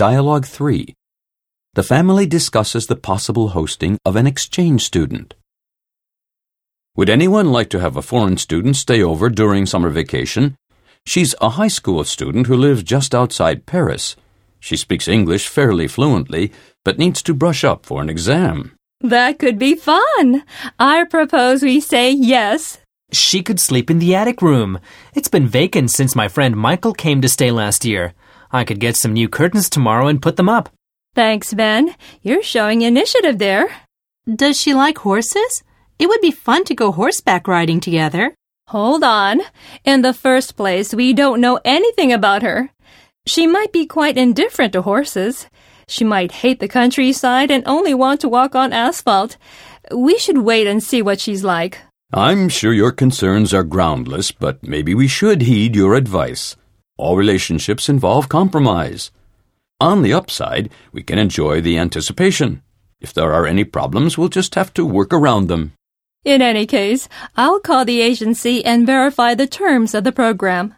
Dialogue 3. The family discusses the possible hosting of an exchange student. Would anyone like to have a foreign student stay over during summer vacation? She's a high school student who lives just outside Paris. She speaks English fairly fluently, but needs to brush up for an exam. That could be fun. I propose we say yes. She could sleep in the attic room. It's been vacant since my friend Michael came to stay last year. I could get some new curtains tomorrow and put them up. Thanks, Ben. You're showing initiative there. Does she like horses? It would be fun to go horseback riding together. Hold on. In the first place, we don't know anything about her. She might be quite indifferent to horses. She might hate the countryside and only want to walk on asphalt. We should wait and see what she's like. I'm sure your concerns are groundless, but maybe we should heed your advice. All relationships involve compromise. On the upside, we can enjoy the anticipation. If there are any problems, we'll just have to work around them. In any case, I'll call the agency and verify the terms of the program.